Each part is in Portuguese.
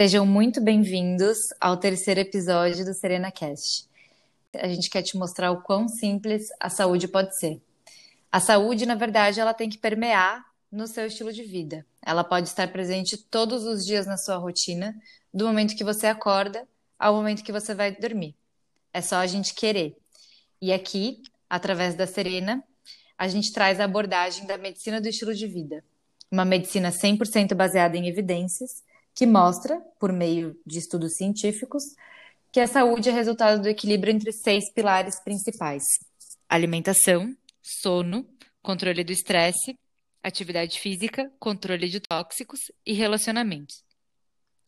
Sejam muito bem-vindos ao terceiro episódio do Serena Cast. A gente quer te mostrar o quão simples a saúde pode ser. A saúde, na verdade, ela tem que permear no seu estilo de vida. Ela pode estar presente todos os dias na sua rotina, do momento que você acorda ao momento que você vai dormir. É só a gente querer. E aqui, através da Serena, a gente traz a abordagem da medicina do estilo de vida. Uma medicina 100% baseada em evidências que mostra, por meio de estudos científicos, que a saúde é resultado do equilíbrio entre seis pilares principais: alimentação, sono, controle do estresse, atividade física, controle de tóxicos e relacionamentos.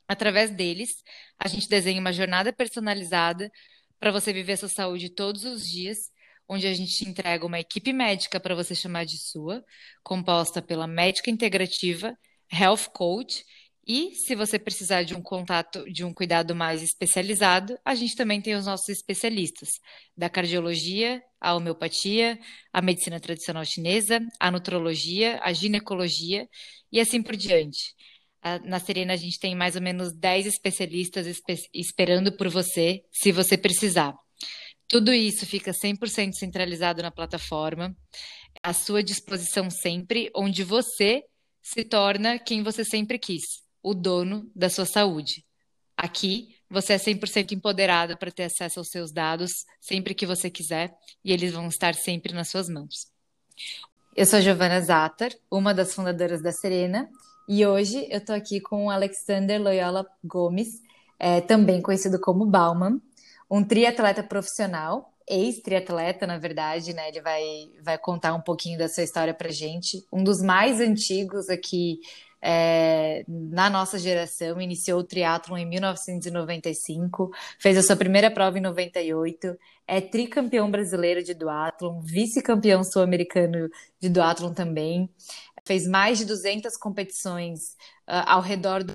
Através deles, a gente desenha uma jornada personalizada para você viver a sua saúde todos os dias, onde a gente entrega uma equipe médica para você chamar de sua, composta pela médica integrativa, health coach e se você precisar de um contato, de um cuidado mais especializado, a gente também tem os nossos especialistas, da cardiologia, a homeopatia, a medicina tradicional chinesa, a nutrologia, a ginecologia e assim por diante. Na Serena, a gente tem mais ou menos 10 especialistas espe esperando por você, se você precisar. Tudo isso fica 100% centralizado na plataforma, à sua disposição sempre, onde você se torna quem você sempre quis o dono da sua saúde. Aqui, você é 100% empoderado para ter acesso aos seus dados sempre que você quiser e eles vão estar sempre nas suas mãos. Eu sou Giovana Zatter, uma das fundadoras da Serena, e hoje eu estou aqui com o Alexander Loyola Gomes, é, também conhecido como Bauman, um triatleta profissional, ex-triatleta, na verdade, né? Ele vai, vai contar um pouquinho da sua história para gente. Um dos mais antigos aqui é, na nossa geração, iniciou o triatlon em 1995, fez a sua primeira prova em 98, é tricampeão brasileiro de duatlon, vice-campeão sul-americano de duatlon também, fez mais de 200 competições uh, ao redor do...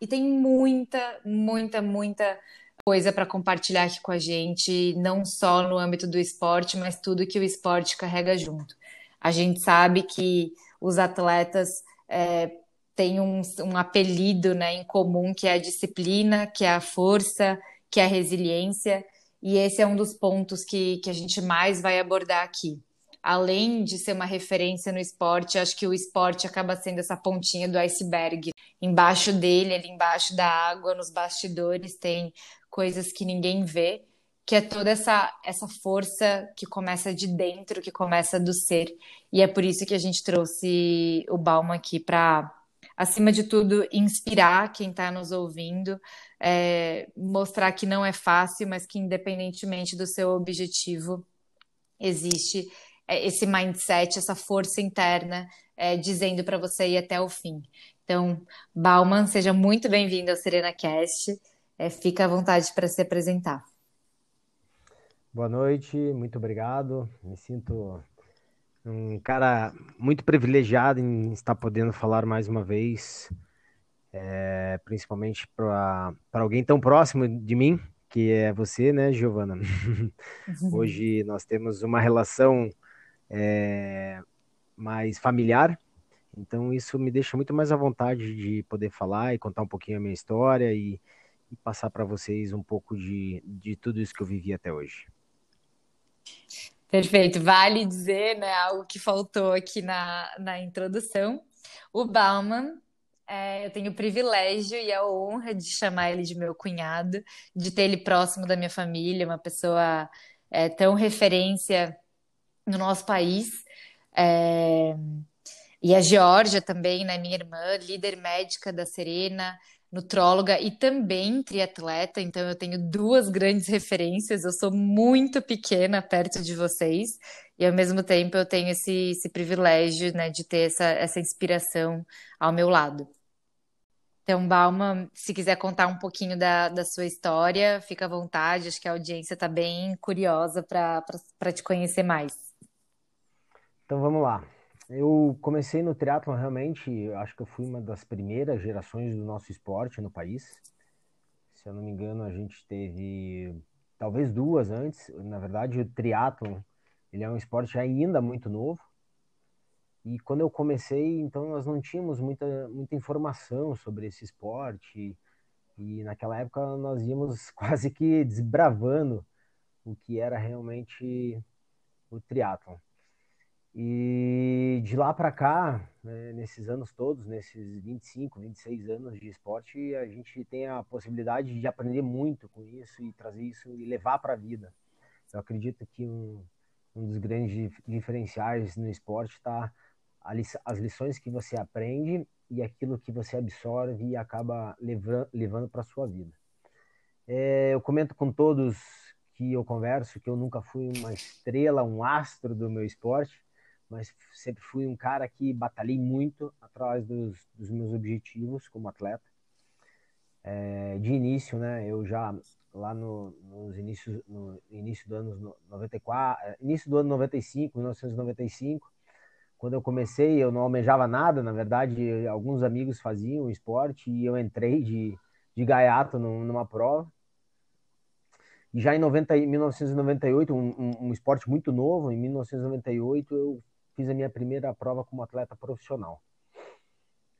E tem muita, muita, muita coisa para compartilhar aqui com a gente, não só no âmbito do esporte, mas tudo que o esporte carrega junto. A gente sabe que os atletas é, tem um, um apelido né, em comum que é a disciplina, que é a força, que é a resiliência, e esse é um dos pontos que, que a gente mais vai abordar aqui. Além de ser uma referência no esporte, acho que o esporte acaba sendo essa pontinha do iceberg. Embaixo dele, ali embaixo da água, nos bastidores, tem coisas que ninguém vê, que é toda essa, essa força que começa de dentro, que começa do ser. E é por isso que a gente trouxe o Balma aqui para, acima de tudo, inspirar quem está nos ouvindo, é, mostrar que não é fácil, mas que independentemente do seu objetivo, existe é, esse mindset, essa força interna é, dizendo para você ir até o fim. Então, Bauman, seja muito bem-vindo ao Serena Cast. É, fica à vontade para se apresentar. Boa noite, muito obrigado. Me sinto um cara muito privilegiado em estar podendo falar mais uma vez, é, principalmente para alguém tão próximo de mim, que é você, né, Giovana? Hoje nós temos uma relação é, mais familiar, então isso me deixa muito mais à vontade de poder falar e contar um pouquinho a minha história e, e passar para vocês um pouco de, de tudo isso que eu vivi até hoje. Perfeito. Vale dizer, né, algo que faltou aqui na, na introdução. O Bauman, é, eu tenho o privilégio e a honra de chamar ele de meu cunhado, de ter ele próximo da minha família, uma pessoa é, tão referência no nosso país. É, e a Georgia também, né, minha irmã, líder médica da Serena, nutróloga e também triatleta, então eu tenho duas grandes referências. Eu sou muito pequena perto de vocês e ao mesmo tempo eu tenho esse, esse privilégio, né, de ter essa, essa inspiração ao meu lado. Então, Balma, se quiser contar um pouquinho da, da sua história, fica à vontade. Acho que a audiência está bem curiosa para te conhecer mais. Então, vamos lá. Eu comecei no triatlon realmente, acho que eu fui uma das primeiras gerações do nosso esporte no país. Se eu não me engano, a gente teve talvez duas antes. Na verdade, o triatlon, ele é um esporte ainda muito novo. E quando eu comecei, então nós não tínhamos muita, muita informação sobre esse esporte. E naquela época nós íamos quase que desbravando o que era realmente o triatlon. E de lá para cá, né, nesses anos todos, nesses 25, 26 anos de esporte, a gente tem a possibilidade de aprender muito com isso e trazer isso e levar para a vida. Eu acredito que um, um dos grandes diferenciais no esporte está as lições que você aprende e aquilo que você absorve e acaba levando, levando para a sua vida. É, eu comento com todos que eu converso que eu nunca fui uma estrela, um astro do meu esporte, mas sempre fui um cara que batalhei muito atrás dos, dos meus objetivos como atleta. É, de início, né, eu já lá no, nos inícios, no início do ano 94, é, início do ano 95, 1995, quando eu comecei, eu não almejava nada, na verdade, alguns amigos faziam esporte e eu entrei de, de gaiato numa prova. E já em 90, 1998, um, um, um esporte muito novo, em 1998, eu fiz a minha primeira prova como atleta profissional.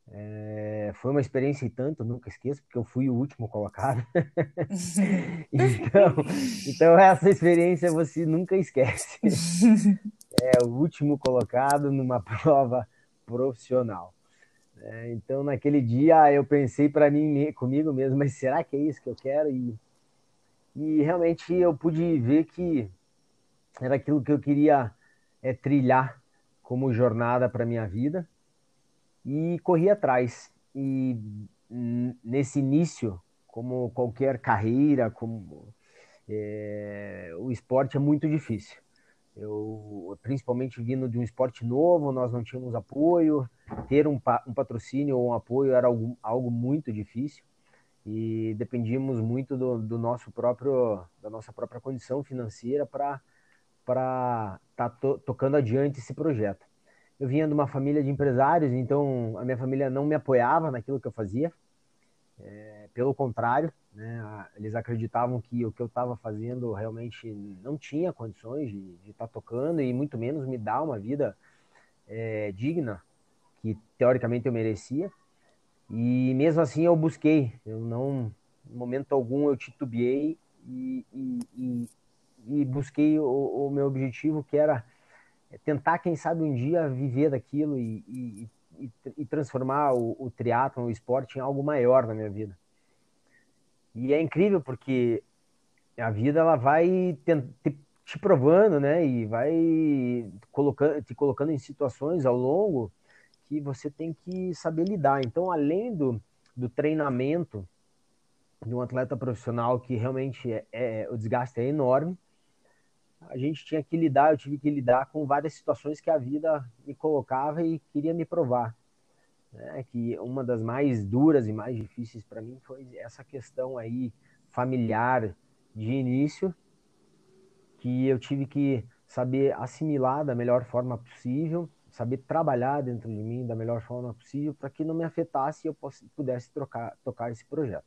É, foi uma experiência e tanto, nunca esqueço, porque eu fui o último colocado. então, então, essa experiência você nunca esquece. É o último colocado numa prova profissional. É, então, naquele dia, eu pensei para mim, comigo mesmo, mas será que é isso que eu quero? E, e realmente eu pude ver que era aquilo que eu queria é, trilhar como jornada para minha vida e corri atrás. E nesse início, como qualquer carreira, como é, o esporte é muito difícil. Eu, principalmente vindo de um esporte novo, nós não tínhamos apoio, ter um, um patrocínio ou um apoio era algo, algo muito difícil e dependíamos muito do, do, nosso próprio da nossa própria condição financeira para para estar tá to, tocando adiante esse projeto. Eu vinha de uma família de empresários, então a minha família não me apoiava naquilo que eu fazia. É, pelo contrário, né, eles acreditavam que o que eu estava fazendo realmente não tinha condições de estar tá tocando e muito menos me dar uma vida é, digna que teoricamente eu merecia. E mesmo assim eu busquei, eu não, em momento algum eu titubeei e, e, e, e busquei o, o meu objetivo que era tentar, quem sabe, um dia viver daquilo e, e, e, e transformar o, o triatlon, o esporte, em algo maior na minha vida. E é incrível porque a vida ela vai te, te provando, né? E vai colocando, te colocando em situações ao longo que você tem que saber lidar. Então, além do, do treinamento de um atleta profissional que realmente é, é o desgaste é enorme, a gente tinha que lidar, eu tive que lidar com várias situações que a vida me colocava e queria me provar. Né? Que uma das mais duras e mais difíceis para mim foi essa questão aí familiar de início, que eu tive que saber assimilar da melhor forma possível, saber trabalhar dentro de mim da melhor forma possível para que não me afetasse e eu pudesse trocar, tocar esse projeto.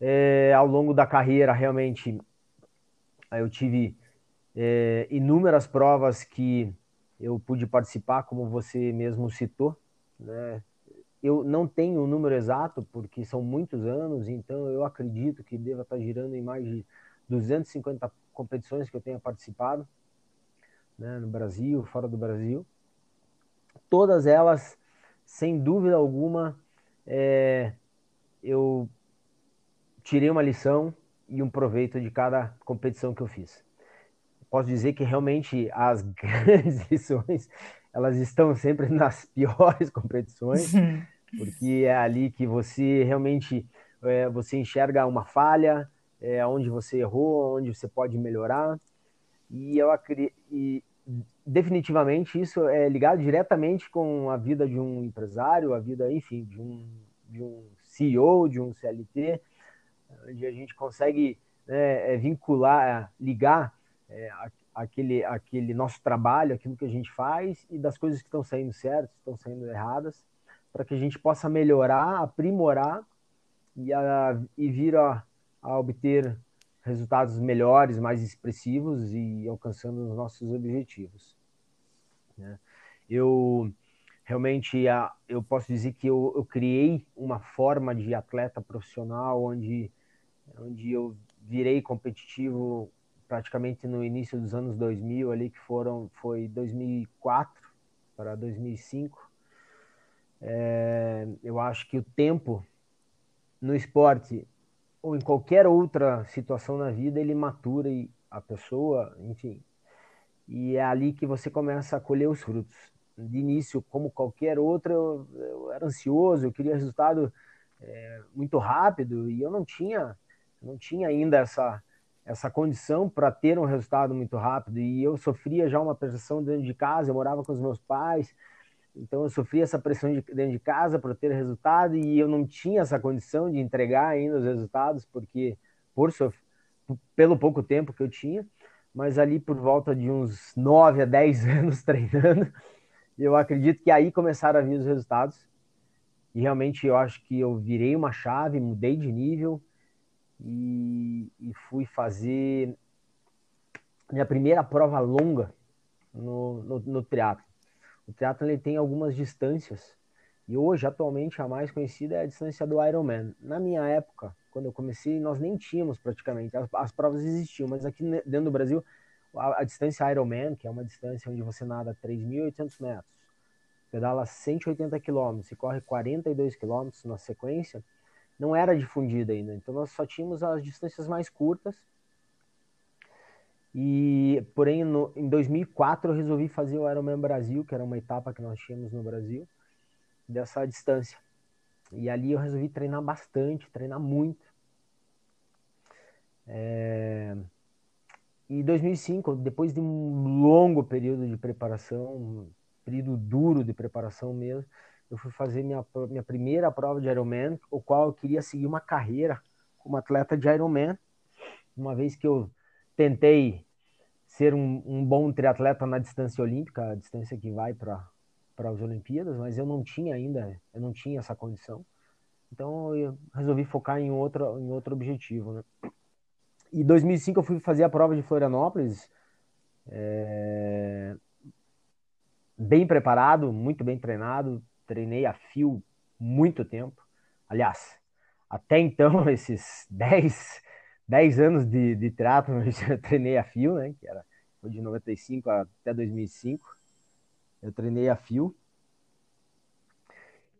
É, ao longo da carreira, realmente, eu tive é, inúmeras provas que eu pude participar, como você mesmo citou. Né? Eu não tenho o número exato, porque são muitos anos, então eu acredito que deva estar girando em mais de 250 competições que eu tenha participado, né, no Brasil, fora do Brasil. Todas elas, sem dúvida alguma, é, eu tirei uma lição e um proveito de cada competição que eu fiz posso dizer que realmente as grandes lições elas estão sempre nas piores competições, porque é ali que você realmente é, você enxerga uma falha, é, onde você errou, onde você pode melhorar. E eu acredito, e definitivamente isso é ligado diretamente com a vida de um empresário, a vida, enfim, de um, de um CEO, de um CLT, onde a gente consegue né, é, vincular, ligar é, aquele, aquele nosso trabalho, aquilo que a gente faz e das coisas que estão saindo certas, estão saindo erradas, para que a gente possa melhorar, aprimorar e, a, e vir a, a obter resultados melhores, mais expressivos e alcançando os nossos objetivos. Né? Eu realmente eu posso dizer que eu, eu, criei uma forma de atleta profissional onde, onde eu virei competitivo praticamente no início dos anos 2000 ali que foram foi 2004 para 2005 é, eu acho que o tempo no esporte ou em qualquer outra situação na vida ele matura a pessoa enfim e é ali que você começa a colher os frutos. De início como qualquer outra eu, eu era ansioso eu queria resultado é, muito rápido e eu não tinha não tinha ainda essa essa condição para ter um resultado muito rápido. E eu sofria já uma pressão dentro de casa, eu morava com os meus pais, então eu sofria essa pressão de, dentro de casa para ter resultado e eu não tinha essa condição de entregar ainda os resultados, porque por pelo pouco tempo que eu tinha, mas ali por volta de uns 9 a 10 anos treinando, eu acredito que aí começaram a vir os resultados. E realmente eu acho que eu virei uma chave, mudei de nível, e, e fui fazer minha primeira prova longa no, no, no triatlo. O triatlo ele tem algumas distâncias e hoje, atualmente, a mais conhecida é a distância do Ironman. Na minha época, quando eu comecei, nós nem tínhamos praticamente, as, as provas existiam, mas aqui dentro do Brasil, a, a distância Ironman, que é uma distância onde você nada 3.800 metros, pedala 180 quilômetros e corre 42 quilômetros na sequência, não era difundida ainda. Então nós só tínhamos as distâncias mais curtas. E porém no, em 2004 eu resolvi fazer o Ironman Brasil, que era uma etapa que nós tínhamos no Brasil dessa distância. E ali eu resolvi treinar bastante, treinar muito. É... E 2005, depois de um longo período de preparação, um período duro de preparação mesmo, eu fui fazer minha, minha primeira prova de Ironman, o qual eu queria seguir uma carreira como atleta de Ironman, uma vez que eu tentei ser um, um bom triatleta na distância olímpica, a distância que vai para para as Olimpíadas, mas eu não tinha ainda, eu não tinha essa condição. Então eu resolvi focar em outro, em outro objetivo, né? E 2005 eu fui fazer a prova de Florianópolis, é... bem preparado, muito bem treinado, treinei a fio muito tempo. Aliás, até então, esses 10, 10 anos de, de eu treinei a fio, né? Que era, foi de 95 até 2005. Eu treinei a fio.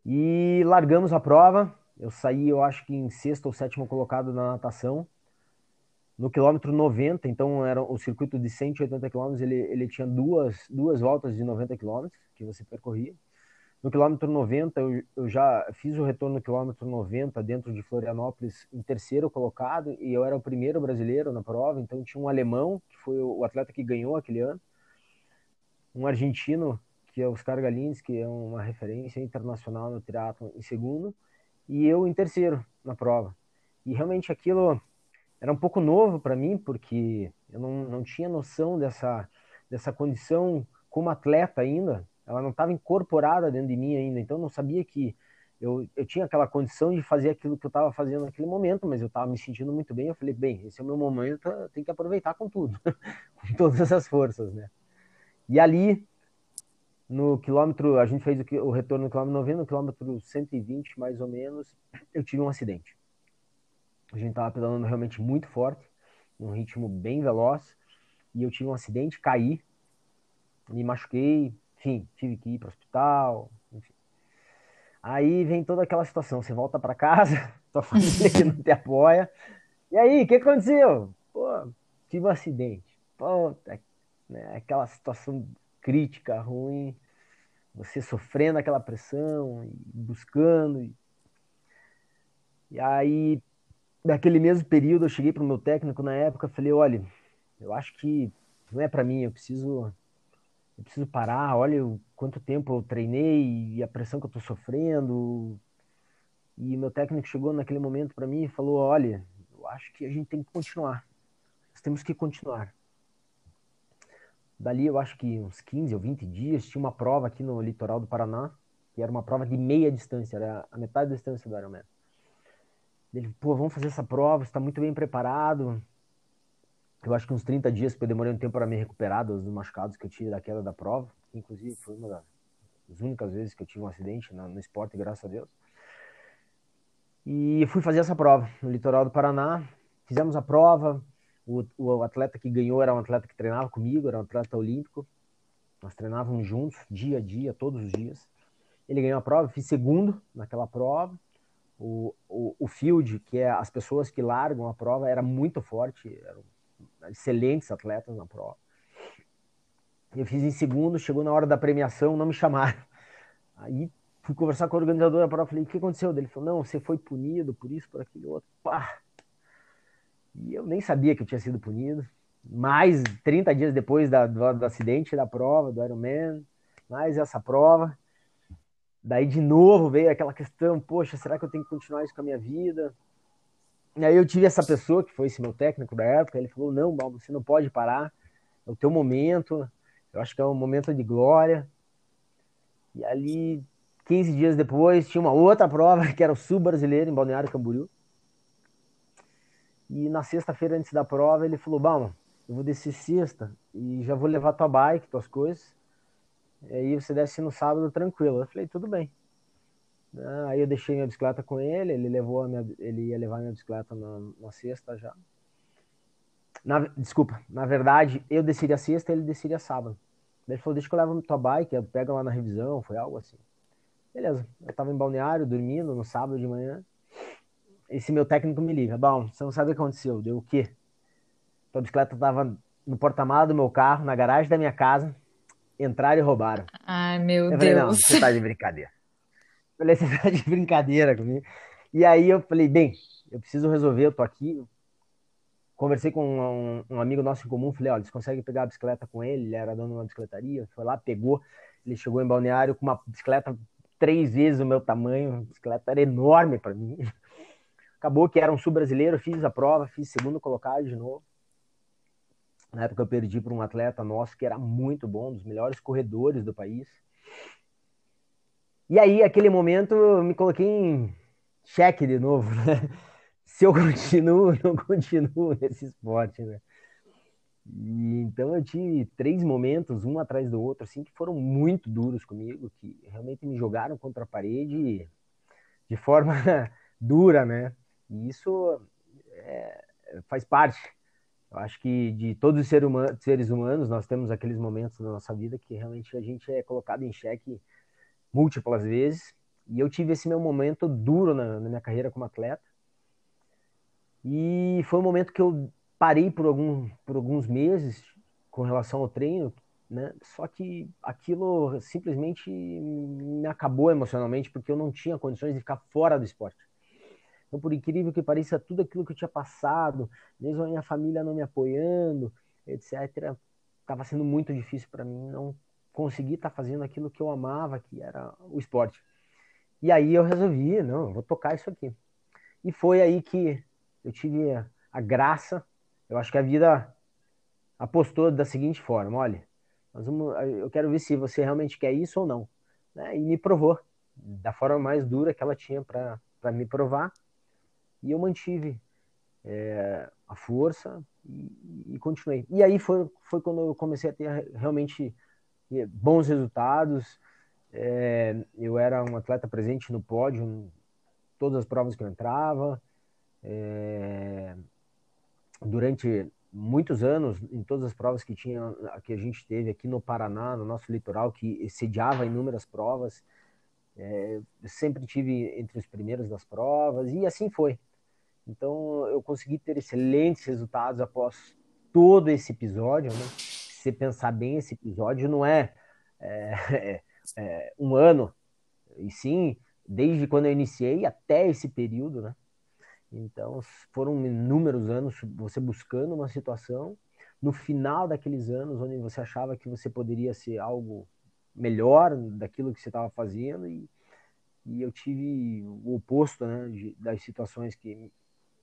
E largamos a prova. Eu saí, eu acho que em sexto ou sétimo colocado na natação. No quilômetro 90, então era o circuito de 180 quilômetros, ele, ele tinha duas, duas voltas de 90 quilômetros que você percorria. No quilômetro 90, eu, eu, já fiz o retorno no quilômetro 90 dentro de Florianópolis em terceiro colocado e eu era o primeiro brasileiro na prova, então tinha um alemão, que foi o atleta que ganhou aquele ano, um argentino, que é Oscar Galins, que é uma referência internacional no triatlo em segundo, e eu em terceiro na prova. E realmente aquilo era um pouco novo para mim, porque eu não, não tinha noção dessa, dessa condição como atleta ainda, ela não estava incorporada dentro de mim ainda, então eu não sabia que eu, eu tinha aquela condição de fazer aquilo que eu estava fazendo naquele momento, mas eu estava me sentindo muito bem. Eu falei, bem, esse é o meu momento, eu tenho que aproveitar com tudo, com todas as forças, né? E ali, no quilômetro, a gente fez o, o retorno no quilômetro 90, no quilômetro 120 mais ou menos, eu tive um acidente. A gente estava pedalando realmente muito forte, um ritmo bem veloz, e eu tive um acidente, caí, me machuquei, enfim, tive que ir para o hospital, enfim. Aí vem toda aquela situação, você volta para casa, tua família que não te apoia. E aí, o que aconteceu? Pô, tive um acidente. Puta, né? aquela situação crítica, ruim, você sofrendo aquela pressão, e buscando. E, e aí, naquele mesmo período, eu cheguei para o meu técnico na época, falei, olha, eu acho que não é para mim, eu preciso eu preciso parar, olha o quanto tempo eu treinei e a pressão que eu estou sofrendo. E meu técnico chegou naquele momento para mim e falou: Olha, eu acho que a gente tem que continuar. Nós temos que continuar. Dali, eu acho que uns 15 ou 20 dias, tinha uma prova aqui no litoral do Paraná, que era uma prova de meia distância, era a metade da distância do Ironman. Ele, pô, vamos fazer essa prova, você está muito bem preparado, eu acho que uns 30 dias, porque eu demorei um tempo para me recuperar dos machucados que eu tive da queda da prova. Inclusive, foi uma das, as únicas vezes que eu tive um acidente no, esporte, graças a Deus. E fui fazer essa prova no litoral do Paraná. Fizemos a prova. O, o atleta que ganhou era um atleta que treinava comigo, era um atleta olímpico. Nós treinávamos juntos, dia a dia, todos os dias. Ele ganhou a prova, fiz segundo naquela prova. O, o, o field, que é as pessoas que largam a prova, era muito forte, eram excelentes atletas na prova. Eu fiz em segundo, chegou na hora da premiação, não me chamaram. Aí fui conversar com o organizador da prova, falei, o que aconteceu? Ele falou, não, você foi punido por isso, por aquilo outro. Pá! E eu nem sabia que eu tinha sido punido. Mais 30 dias depois da, do, do acidente da prova, do Ironman, mais essa prova. Daí de novo veio aquela questão, poxa, será que eu tenho que continuar isso com a minha vida? E aí eu tive essa pessoa, que foi esse meu técnico da época, ele falou, não, Balbo, você não pode parar, é o teu momento, eu acho que é um momento de glória. E ali 15 dias depois, tinha uma outra prova, que era o Sul Brasileiro, em Balneário Camboriú. E na sexta-feira, antes da prova, ele falou: Bom, eu vou descer sexta e já vou levar tua bike, tuas coisas. E aí você desce no sábado tranquilo. Eu falei: Tudo bem. Ah, aí eu deixei minha bicicleta com ele, ele levou a minha, ele ia levar minha bicicleta na, na sexta já. Na, desculpa, na verdade, eu desceria sexta, ele desceria sábado. Ele falou: Deixa que eu levo tua bike, pega lá na revisão, foi algo assim. Beleza, eu tava em balneário, dormindo no sábado de manhã. Esse meu técnico me liga. Bom, você não sabe o que aconteceu. Deu o quê? Tua bicicleta tava no porta-malas do meu carro, na garagem da minha casa. Entraram e roubaram. Ai, meu eu Deus. Falei, não, você tá de brincadeira. Falei, você tá de brincadeira comigo. E aí eu falei, bem, eu preciso resolver, eu tô aqui. Conversei com um, um amigo nosso em comum, falei, olha, você consegue pegar a bicicleta com ele? Ele era dono de uma bicicletaria, foi lá, pegou. Ele chegou em Balneário com uma bicicleta três vezes o meu tamanho, a bicicleta era enorme para mim. Acabou que era um sul-brasileiro, fiz a prova, fiz segundo colocado de novo. Na época eu perdi para um atleta nosso que era muito bom, um dos melhores corredores do país. E aí, aquele momento, eu me coloquei em cheque de novo, né? Se eu continuo, não continuo nesse esporte, né? E, então eu tive três momentos, um atrás do outro, assim, que foram muito duros comigo, que realmente me jogaram contra a parede de forma dura, né? E isso é, faz parte. Eu acho que de todos os seres humanos, nós temos aqueles momentos na nossa vida que realmente a gente é colocado em xeque múltiplas vezes. E eu tive esse meu momento duro na, na minha carreira como atleta. E foi um momento que eu parei por, algum, por alguns meses com relação ao treino, né? Só que aquilo simplesmente me acabou emocionalmente porque eu não tinha condições de ficar fora do esporte. Então, por incrível que pareça, tudo aquilo que eu tinha passado, mesmo a minha família não me apoiando, etc., estava sendo muito difícil para mim não conseguir estar tá fazendo aquilo que eu amava, que era o esporte. E aí eu resolvi, não, eu vou tocar isso aqui. E foi aí que eu tive a graça eu acho que a vida apostou da seguinte forma: olha, vamos, eu quero ver se você realmente quer isso ou não. Né? E me provou da forma mais dura que ela tinha para me provar. E eu mantive é, a força e, e, continuei. E aí foi, foi quando eu comecei a ter realmente bons resultados. É, eu era um atleta presente no pódio em todas as provas que eu entrava. É, durante muitos anos, em todas as provas que, tinha, que a gente teve aqui no Paraná, no nosso litoral, que sediava inúmeras provas, é, sempre tive entre os primeiros das provas, e assim foi. Então, eu consegui ter excelentes resultados após todo esse episódio. Né? Se pensar bem, esse episódio não é, é, é um ano, e sim desde quando eu iniciei até esse período, né? Então, foram inúmeros anos você buscando uma situação. No final daqueles anos, onde você achava que você poderia ser algo melhor daquilo que você estava fazendo, e, e eu tive o oposto né, de, das situações que,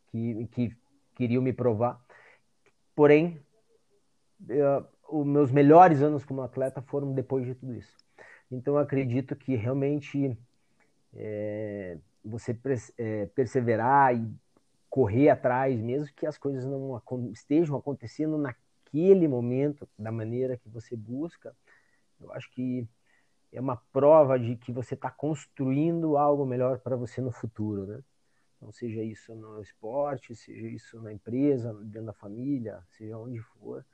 que, que queriam me provar. Porém, eu, os meus melhores anos como atleta foram depois de tudo isso. Então, acredito que realmente é, você é, perseverar e correr atrás, mesmo que as coisas não estejam acontecendo naquele momento, da maneira que você busca, eu acho que é uma prova de que você está construindo algo melhor para você no futuro, né? Então, seja isso no esporte, seja isso na empresa, dentro da família, seja onde for,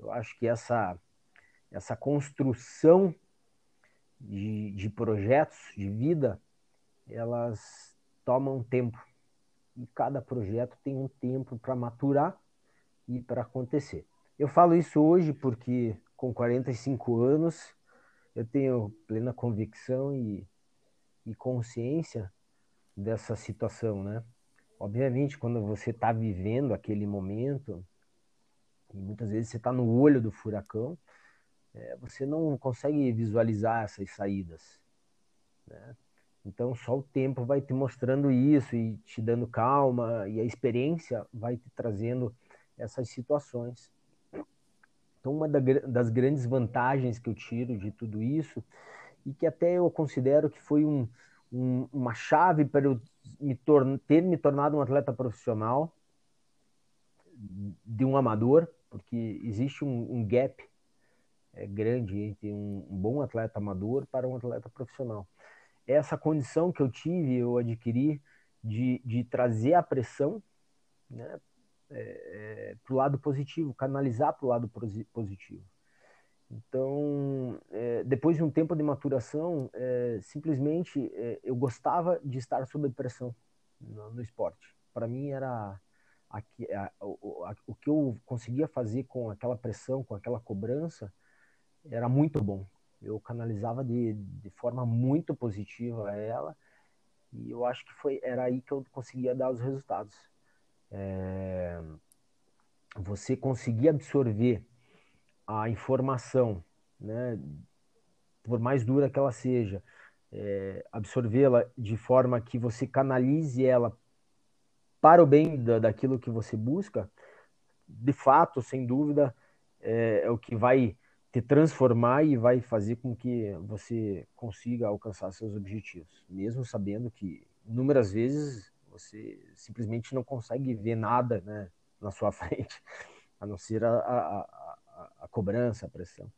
eu acho que essa, essa construção de, de projetos de vida, elas tomam tempo. E cada projeto tem um tempo para maturar e para acontecer. Eu falo isso hoje porque, com 45 anos, eu tenho plena convicção e, e consciência dessa situação, né? Obviamente, quando você está vivendo aquele momento, e muitas vezes você está no olho do furacão, é, você não consegue visualizar essas saídas. Né? Então, só o tempo vai te mostrando isso e te dando calma, e a experiência vai te trazendo essas situações. Então, uma das grandes vantagens que eu tiro de tudo isso, e que até eu considero que foi um, um, uma chave para eu me ter me tornado um atleta profissional de um amador, porque existe um, um gap é, grande entre um, um bom atleta amador para um atleta profissional. Essa condição que eu tive, eu adquiri de, de trazer a pressão né, é, é, para o lado positivo, canalizar para o lado positivo. Então, é, depois de um tempo de maturação, é, simplesmente é, eu gostava de estar sob pressão no, no esporte. Para mim era a, o, a, o que eu conseguia fazer com aquela pressão, com aquela cobrança, era muito bom. Eu canalizava de, de forma muito positiva ela e eu acho que foi era aí que eu conseguia dar os resultados. É, você conseguir absorver a informação, né, por mais dura que ela seja, é, absorvê-la de forma que você canalize ela para o bem da, daquilo que você busca, de fato, sem dúvida, é, é, o que vai te transformar e vai fazer com que você consiga alcançar seus objetivos, mesmo sabendo que inúmeras vezes você simplesmente não consegue ver nada né, na sua frente, a não ser a, a, a, cobrança, a pressão.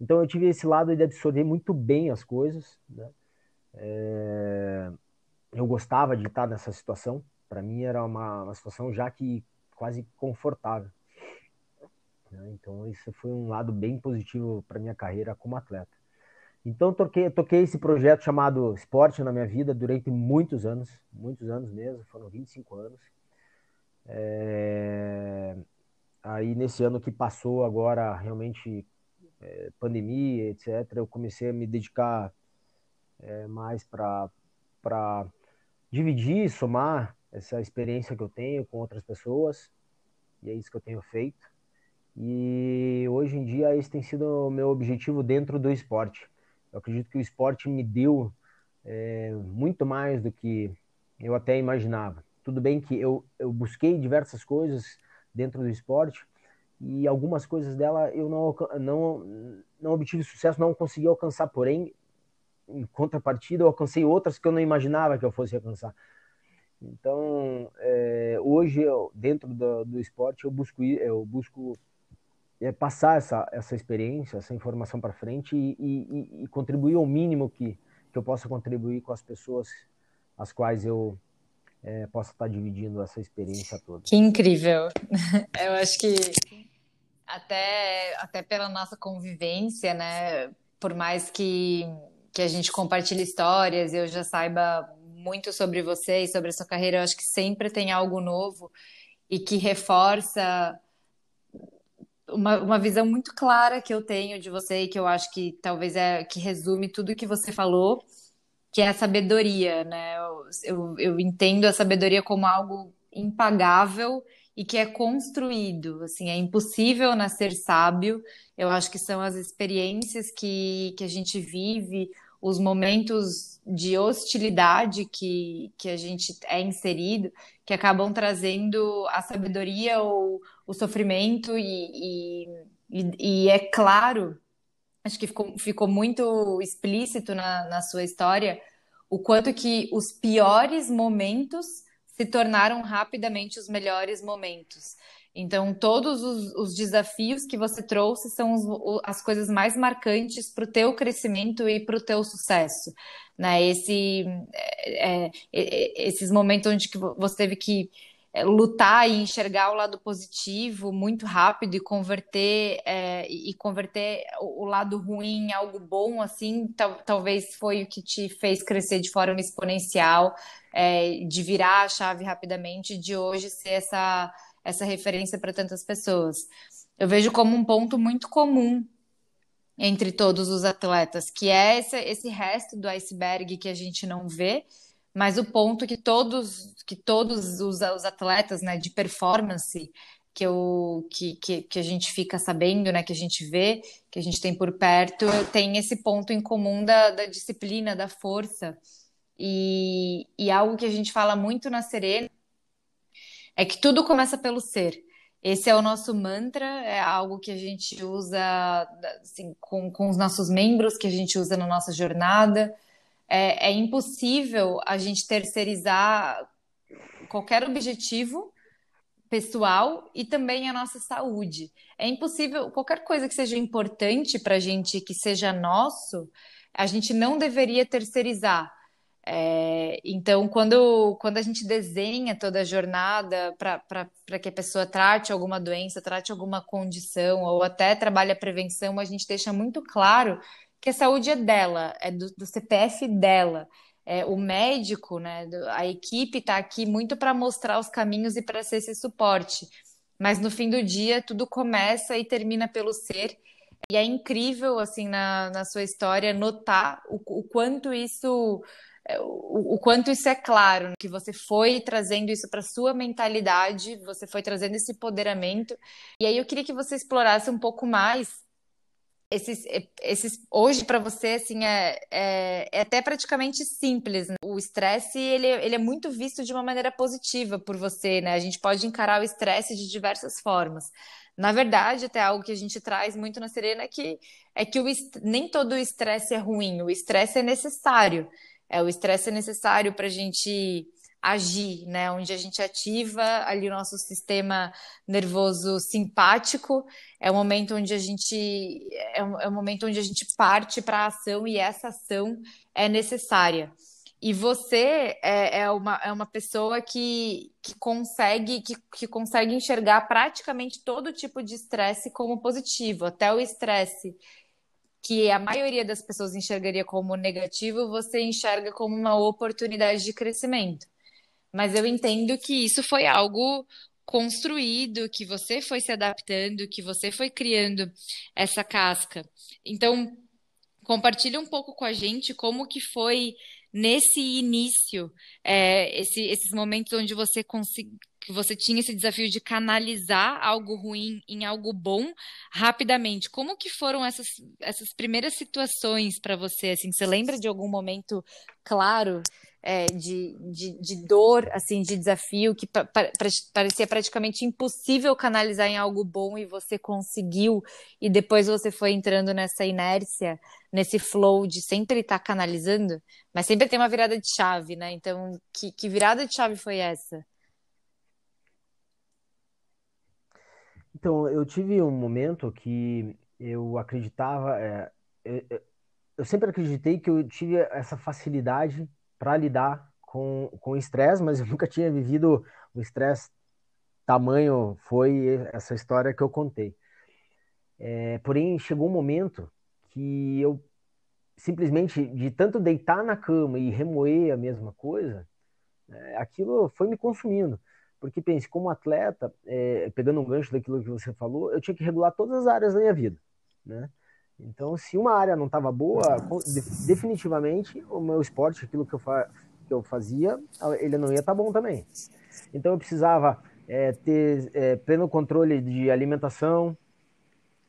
Então eu tive esse lado de absorver muito bem as coisas. Né? É... Eu gostava de estar nessa situação. Para mim era uma, uma situação já que quase confortável. Né? Então isso foi um lado bem positivo para minha carreira como atleta. Então toquei, toquei esse projeto chamado Esporte na minha vida durante muitos anos, muitos anos mesmo, foram 25 anos. É... Aí nesse ano que passou agora, realmente, é, pandemia, etc., eu comecei a me dedicar é, mais para dividir, somar essa experiência que eu tenho com outras pessoas, e é isso que eu tenho feito. E hoje em dia esse tem sido o meu objetivo dentro do esporte. Eu acredito que o esporte me deu é, muito mais do que eu até imaginava. Tudo bem que eu, eu busquei diversas coisas, dentro do esporte e algumas coisas dela eu não, não, não obtive sucesso, não consegui alcançar, porém, em contrapartida, eu alcancei outras que eu não imaginava que eu fosse alcançar. Então, é, hoje, eu, dentro do, do esporte, eu busco, eu busco é, passar essa, essa experiência, essa informação para frente e, e, e, contribuir ao mínimo que, que eu possa contribuir com as pessoas as quais eu, é, possa estar dividindo essa experiência toda. Que incrível! Eu acho que até, até pela nossa convivência, né? Por mais que, que a gente compartilhe histórias, eu já saiba muito sobre você e sobre a sua carreira, eu acho que sempre tem algo novo e que reforça uma, uma visão muito clara que eu tenho de você e que eu acho que talvez é que resume tudo que você falou que é a sabedoria, né? Eu, eu, eu entendo a sabedoria como algo impagável e que é construído, assim, é impossível nascer sábio. Eu acho que são as experiências que, que a gente vive, os momentos de hostilidade que, que a gente é inserido, que acabam trazendo a sabedoria ou o sofrimento, e, e, e é claro acho que ficou, ficou muito explícito na, na sua história o quanto que os piores momentos se tornaram rapidamente os melhores momentos. Então, todos os, os desafios que você trouxe são os, as coisas mais marcantes para o teu crescimento e para o teu sucesso. Né? Esse, é, é, é, esses momentos onde você teve que é, lutar e enxergar o lado positivo muito rápido e converter é, e converter o, lado ruim em algo bom assim tal, talvez foi o que te fez crescer de forma exponencial é, de virar a chave rapidamente de hoje ser essa essa referência para tantas pessoas. Eu vejo como um ponto muito comum entre todos os atletas, que é esse, esse resto do iceberg que a gente não vê, mas o ponto que todos que todos os, os atletas né, de performance que, eu, que, que, que, a gente fica sabendo, né, que a gente vê, que a gente tem por perto, tem esse ponto em comum da, da disciplina, da força. E, e algo que a gente fala muito na Serena é que tudo começa pelo ser. Esse é o nosso mantra, é algo que a gente usa assim, com, com os nossos membros, que a gente usa na nossa jornada. É, é impossível a gente terceirizar qualquer objetivo pessoal e também a nossa saúde. É impossível, qualquer coisa que seja importante para a gente, que seja nosso, a gente não deveria terceirizar. É, então, quando, quando a gente desenha toda a jornada para que a pessoa trate alguma doença, trate alguma condição, ou até trabalhe a prevenção, a gente deixa muito claro que a saúde é dela, é do, do CPF dela. É, o médico, né, a equipe está aqui muito para mostrar os caminhos e para ser esse suporte. Mas no fim do dia, tudo começa e termina pelo ser. E é incrível, assim, na, na sua história, notar o, o quanto isso o, o, quanto isso é claro, que você foi trazendo isso para sua mentalidade, você foi trazendo esse empoderamento. E aí eu queria que você explorasse um pouco mais esses, esses hoje para você assim é, é, é, até praticamente simples. Né? O estresse ele, ele é muito visto de uma maneira positiva por você, né? A gente pode encarar o estresse de diversas formas. Na verdade, até algo que a gente traz muito na Serena é que, é que o, nem todo o estresse é ruim, o estresse é necessário. É, o estresse é necessário para a gente agir, né? Onde a gente ativa ali o nosso sistema nervoso simpático, é o momento onde a gente é o, é o momento onde a gente parte para a ação e essa ação é necessária. E você é, é, uma, é uma pessoa que, que consegue que, que consegue enxergar praticamente todo tipo de estresse como positivo, até o estresse que a maioria das pessoas enxergaria como negativo, você enxerga como uma oportunidade de crescimento. Mas eu entendo que isso foi algo construído, que você foi se adaptando, que você foi criando essa casca. Então, compartilha um pouco com a gente como que foi nesse início, é, esse, esses momentos onde você conseguiu que você tinha esse desafio de canalizar algo ruim em algo bom rapidamente. Como que foram essas, essas primeiras situações para você? Assim, você lembra de algum momento claro é, de, de, de, dor, assim, de desafio que pa parecia praticamente impossível canalizar em algo bom e você conseguiu e depois você foi entrando nessa inércia, nesse flow de sempre estar tá canalizando, mas sempre tem uma virada de chave, né? Então, que, que virada de chave foi essa? Então, eu tive um momento que eu acreditava, é, eu, eu sempre acreditei que eu tive essa facilidade para lidar com o estresse, mas eu nunca tinha vivido o estresse tamanho foi essa história que eu contei. É, porém, chegou um momento que eu simplesmente, de tanto deitar na cama e remoer a mesma coisa, é, aquilo foi me consumindo. Porque pense, como atleta, é, pegando um gancho daquilo que você falou, eu tinha que regular todas as áreas da minha vida, né? Então, se uma área não estava boa, definitivamente o meu esporte, aquilo que eu, fa que eu fazia, ele não ia estar tá bom também. Então, eu precisava é, ter é, pleno controle de alimentação,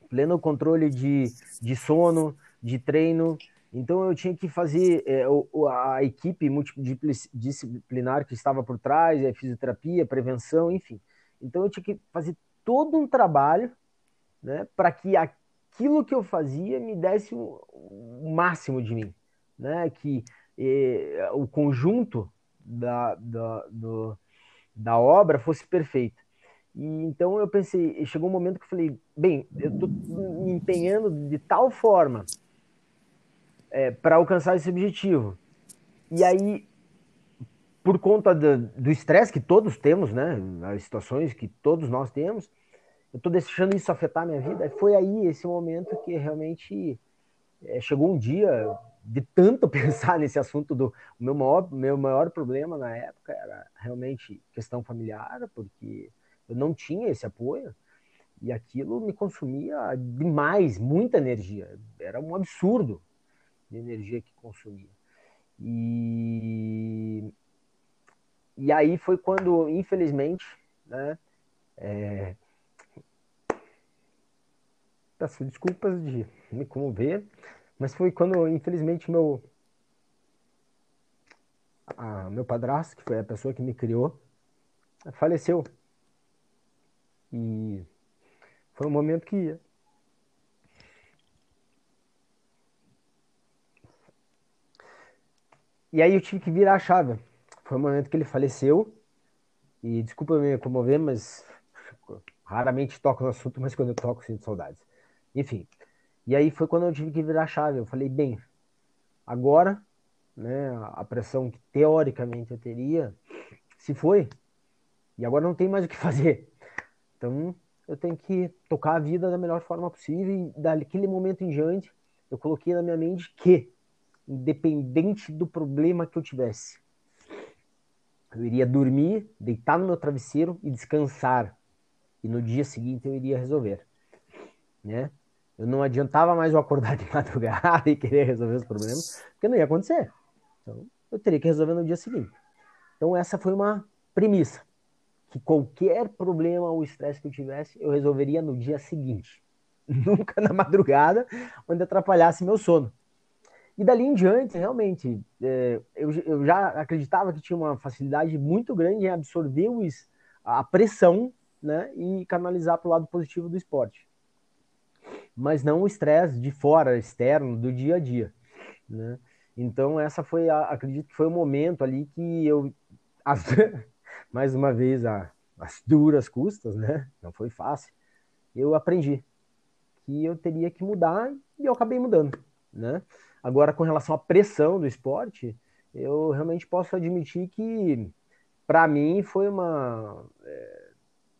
pleno controle de, de sono, de treino, então eu tinha que fazer é, a equipe multidisciplinar que estava por trás, a fisioterapia, prevenção, enfim. Então eu tinha que fazer todo um trabalho né, para que aquilo que eu fazia me desse o, o máximo de mim, né, que é, o conjunto da, da, do, da obra fosse perfeito. E então eu pensei, chegou um momento que eu falei, bem, eu estou me empenhando de tal forma é, para alcançar esse objetivo. E aí, por conta do, estresse que todos temos, né, as situações que todos nós temos, eu estou deixando isso afetar a minha vida. Foi aí esse momento que realmente é, chegou um dia de tanto pensar nesse assunto do o meu maior, meu maior problema na época era realmente questão familiar, porque eu não tinha esse apoio e aquilo me consumia demais, muita energia. Era um absurdo de energia que consumia. E, e aí foi quando, infelizmente, né, é... peço desculpas de me comover, mas foi quando, infelizmente, meu a, meu padrasto, que foi a pessoa que me criou, faleceu. E foi um momento que E aí eu tive que virar a chave. Foi o momento que ele faleceu. E desculpa me comover, mas raramente toco no assunto, mas quando eu toco sinto saudades. Enfim. E aí foi quando eu tive que virar a chave. Eu falei, bem, agora, né, a pressão que teoricamente eu teria se foi. E agora não tem mais o que fazer. Então, eu tenho que tocar a vida da melhor forma possível. E daquele momento em diante, eu coloquei na minha mente que, independente do problema que eu tivesse, eu iria dormir, deitar no meu travesseiro e descansar. E no dia seguinte eu iria resolver. Né? Eu não adiantava mais eu acordar de madrugada e querer resolver os problemas, porque não ia acontecer. Então, eu teria que resolver no dia seguinte. Então, essa foi uma premissa que qualquer problema ou estresse que eu tivesse, eu resolveria no dia seguinte. Nunca na madrugada, onde atrapalhasse meu sono. E dali em diante, realmente, é, eu, eu, já acreditava que tinha uma facilidade muito grande em absorver os, a pressão né, e canalizar para o lado positivo do esporte. Mas não o estresse de fora, externo, do dia a dia. Né? Então, essa foi, a, acredito que foi o momento ali que eu, as, mais uma vez, a, as duras custas, né? Não foi fácil. Eu aprendi que eu teria que mudar e eu acabei mudando, né? Agora, com relação à pressão do esporte, eu realmente posso admitir que, para mim, foi uma. É,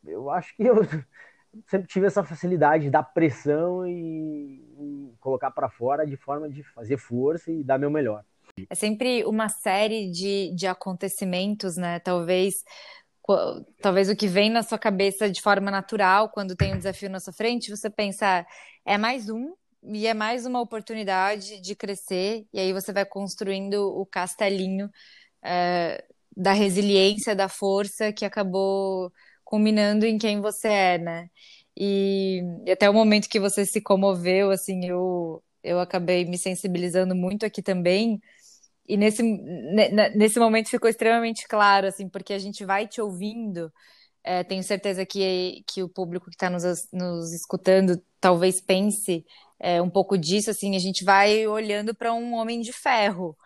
eu acho que eu sempre tive essa facilidade da pressão e, e colocar para fora de forma de fazer força e dar meu melhor. É sempre uma série de, de acontecimentos, né? Talvez talvez o que vem na sua cabeça de forma natural quando tem um desafio na sua frente, você pensa, é mais um e é mais uma oportunidade de crescer, e aí você vai construindo o castelinho é, da resiliência, da força que acabou culminando em quem você é, né? E, e até o momento que você se comoveu, assim, eu, eu acabei me sensibilizando muito aqui também e nesse, nesse momento ficou extremamente claro, assim, porque a gente vai te ouvindo. É, tenho certeza que, que o público que está nos, nos escutando talvez pense é, um pouco disso, assim, a gente vai olhando para um homem de ferro.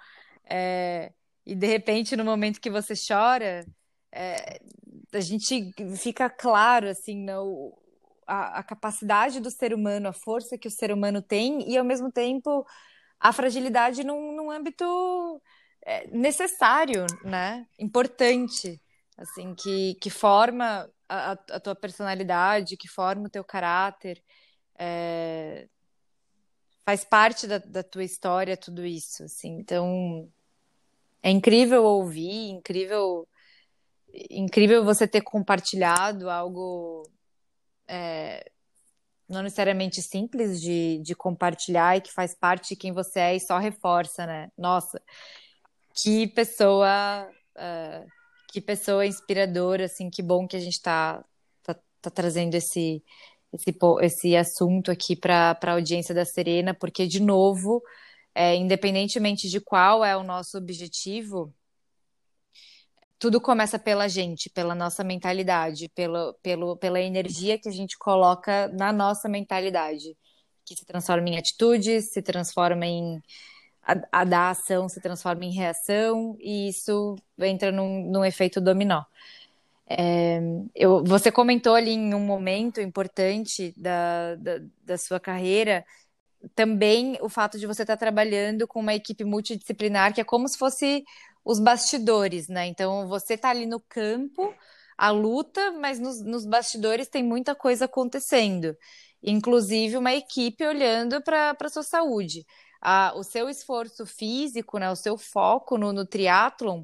É, e de repente, no momento que você chora, é, a gente fica claro, assim, no, a, a capacidade do ser humano, a força que o ser humano tem, e ao mesmo tempo a fragilidade num, num âmbito é, necessário, né? Importante, assim, que, que forma a, a tua personalidade, que forma o teu caráter, é, faz parte da, da tua história tudo isso, assim. Então, é incrível ouvir, incrível, incrível você ter compartilhado algo é, não necessariamente simples de, de compartilhar e que faz parte de quem você é e só reforça, né? Nossa, que pessoa, uh, que pessoa inspiradora, assim, que bom que a gente está tá, tá trazendo esse, esse, esse assunto aqui para a audiência da Serena, porque, de novo, é, independentemente de qual é o nosso objetivo, tudo começa pela gente, pela nossa mentalidade, pelo, pelo, pela energia que a gente coloca na nossa mentalidade, que se transforma em atitudes, se transforma em a, a da ação, se transforma em reação, e isso entra num, num efeito dominó. É, eu, você comentou ali em um momento importante da, da, da sua carreira também o fato de você estar trabalhando com uma equipe multidisciplinar que é como se fosse os bastidores, né? Então você está ali no campo, a luta, mas nos, nos bastidores tem muita coisa acontecendo, inclusive uma equipe olhando para a sua saúde. A, o seu esforço físico, né, o seu foco no, no triatlon,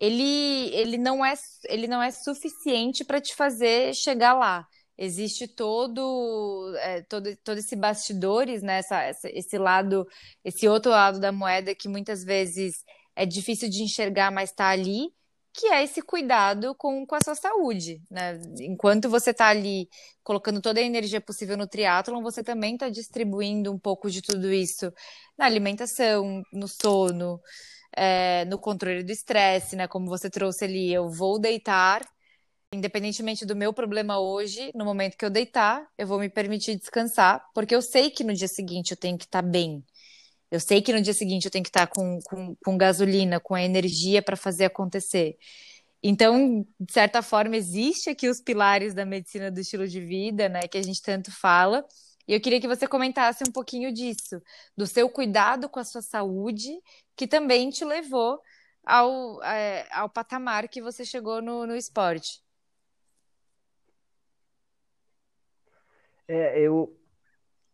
ele, ele, não é, ele não é suficiente para te fazer chegar lá existe todo, é, todo, todo esse bastidores, né? Essa, essa, esse lado, esse outro lado da moeda que muitas vezes é difícil de enxergar, mas está ali, que é esse cuidado com, com a sua saúde, né? Enquanto você está ali colocando toda a energia possível no triatlon, você também está distribuindo um pouco de tudo isso na alimentação, no sono, é, no controle do estresse, né? Como você trouxe ali, eu vou deitar Independentemente do meu problema hoje, no momento que eu deitar, eu vou me permitir descansar, porque eu sei que no dia seguinte eu tenho que estar tá bem. Eu sei que no dia seguinte eu tenho que estar tá com, com, com gasolina, com energia para fazer acontecer. Então, de certa forma, existe aqui os pilares da medicina do estilo de vida, né, que a gente tanto fala. E eu queria que você comentasse um pouquinho disso, do seu cuidado com a sua saúde, que também te levou ao, é, ao patamar que você chegou no, no esporte. É, eu,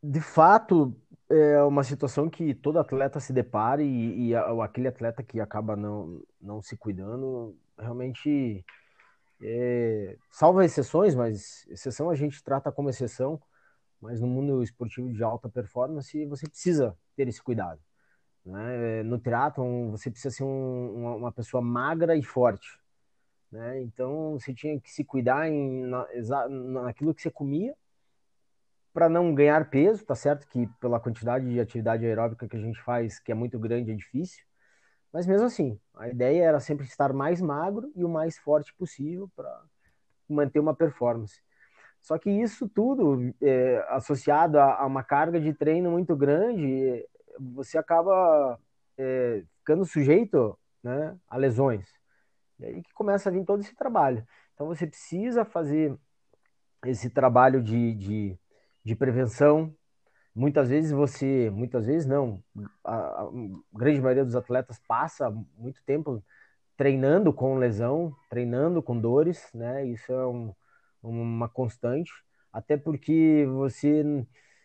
de fato, é uma situação que todo atleta se depara e, e aquele atleta que acaba não, não se cuidando, realmente, é, salva exceções, mas exceção a gente trata como exceção, mas no mundo esportivo de alta performance você precisa ter esse cuidado. Né? No triatlon você precisa ser um, uma, uma, pessoa magra e forte. Né? Então você tinha que se cuidar em, na, naquilo que você comia para não ganhar peso, tá certo que pela quantidade de atividade aeróbica que a gente faz, que é muito grande, é difícil. Mas mesmo assim, a ideia era sempre estar mais magro e o mais forte possível para manter uma performance. Só que isso tudo, é, associado a, a, uma carga de treino muito grande, você acaba é, ficando sujeito né, a lesões. E aí que começa a vir todo esse trabalho. Então você precisa fazer esse trabalho de, de de prevenção. Muitas vezes você, muitas vezes não, a, a grande maioria dos atletas passa muito tempo treinando com lesão, treinando com dores, né? Isso é um, uma constante, até porque você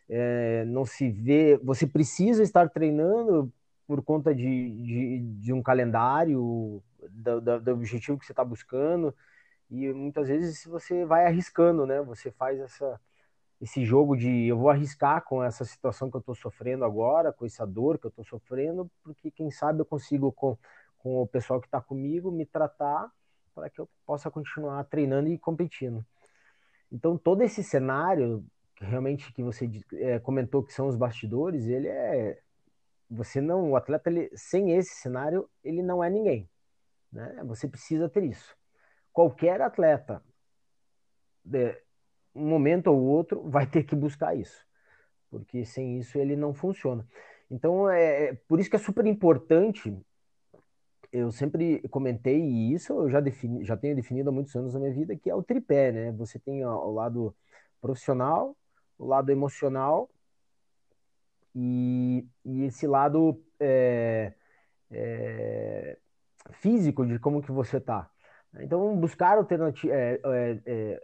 é, não se vê, você precisa estar treinando por conta de, de, de um calendário, do, do, do, objetivo que você está buscando, e muitas vezes você vai arriscando, né? Você faz essa, esse jogo de eu vou arriscar com essa situação que eu estou sofrendo agora, com essa dor que eu estou sofrendo, porque quem sabe eu consigo com, com o pessoal que está comigo me tratar para que eu possa continuar treinando e competindo. Então todo esse cenário realmente que você é, comentou que são os bastidores, ele é você não o atleta ele, sem esse cenário ele não é ninguém, né? Você precisa ter isso. Qualquer atleta é, um momento ou outro, vai ter que buscar isso, porque sem isso ele não funciona. Então, é, é por isso que é super importante. Eu sempre comentei isso eu já, defini, já tenho definido há muitos anos na minha vida, que é o tripé, né? Você tem o lado profissional, o lado emocional e, e esse lado é, é, físico de como que você tá. Então, buscar alternativa, é, é, é,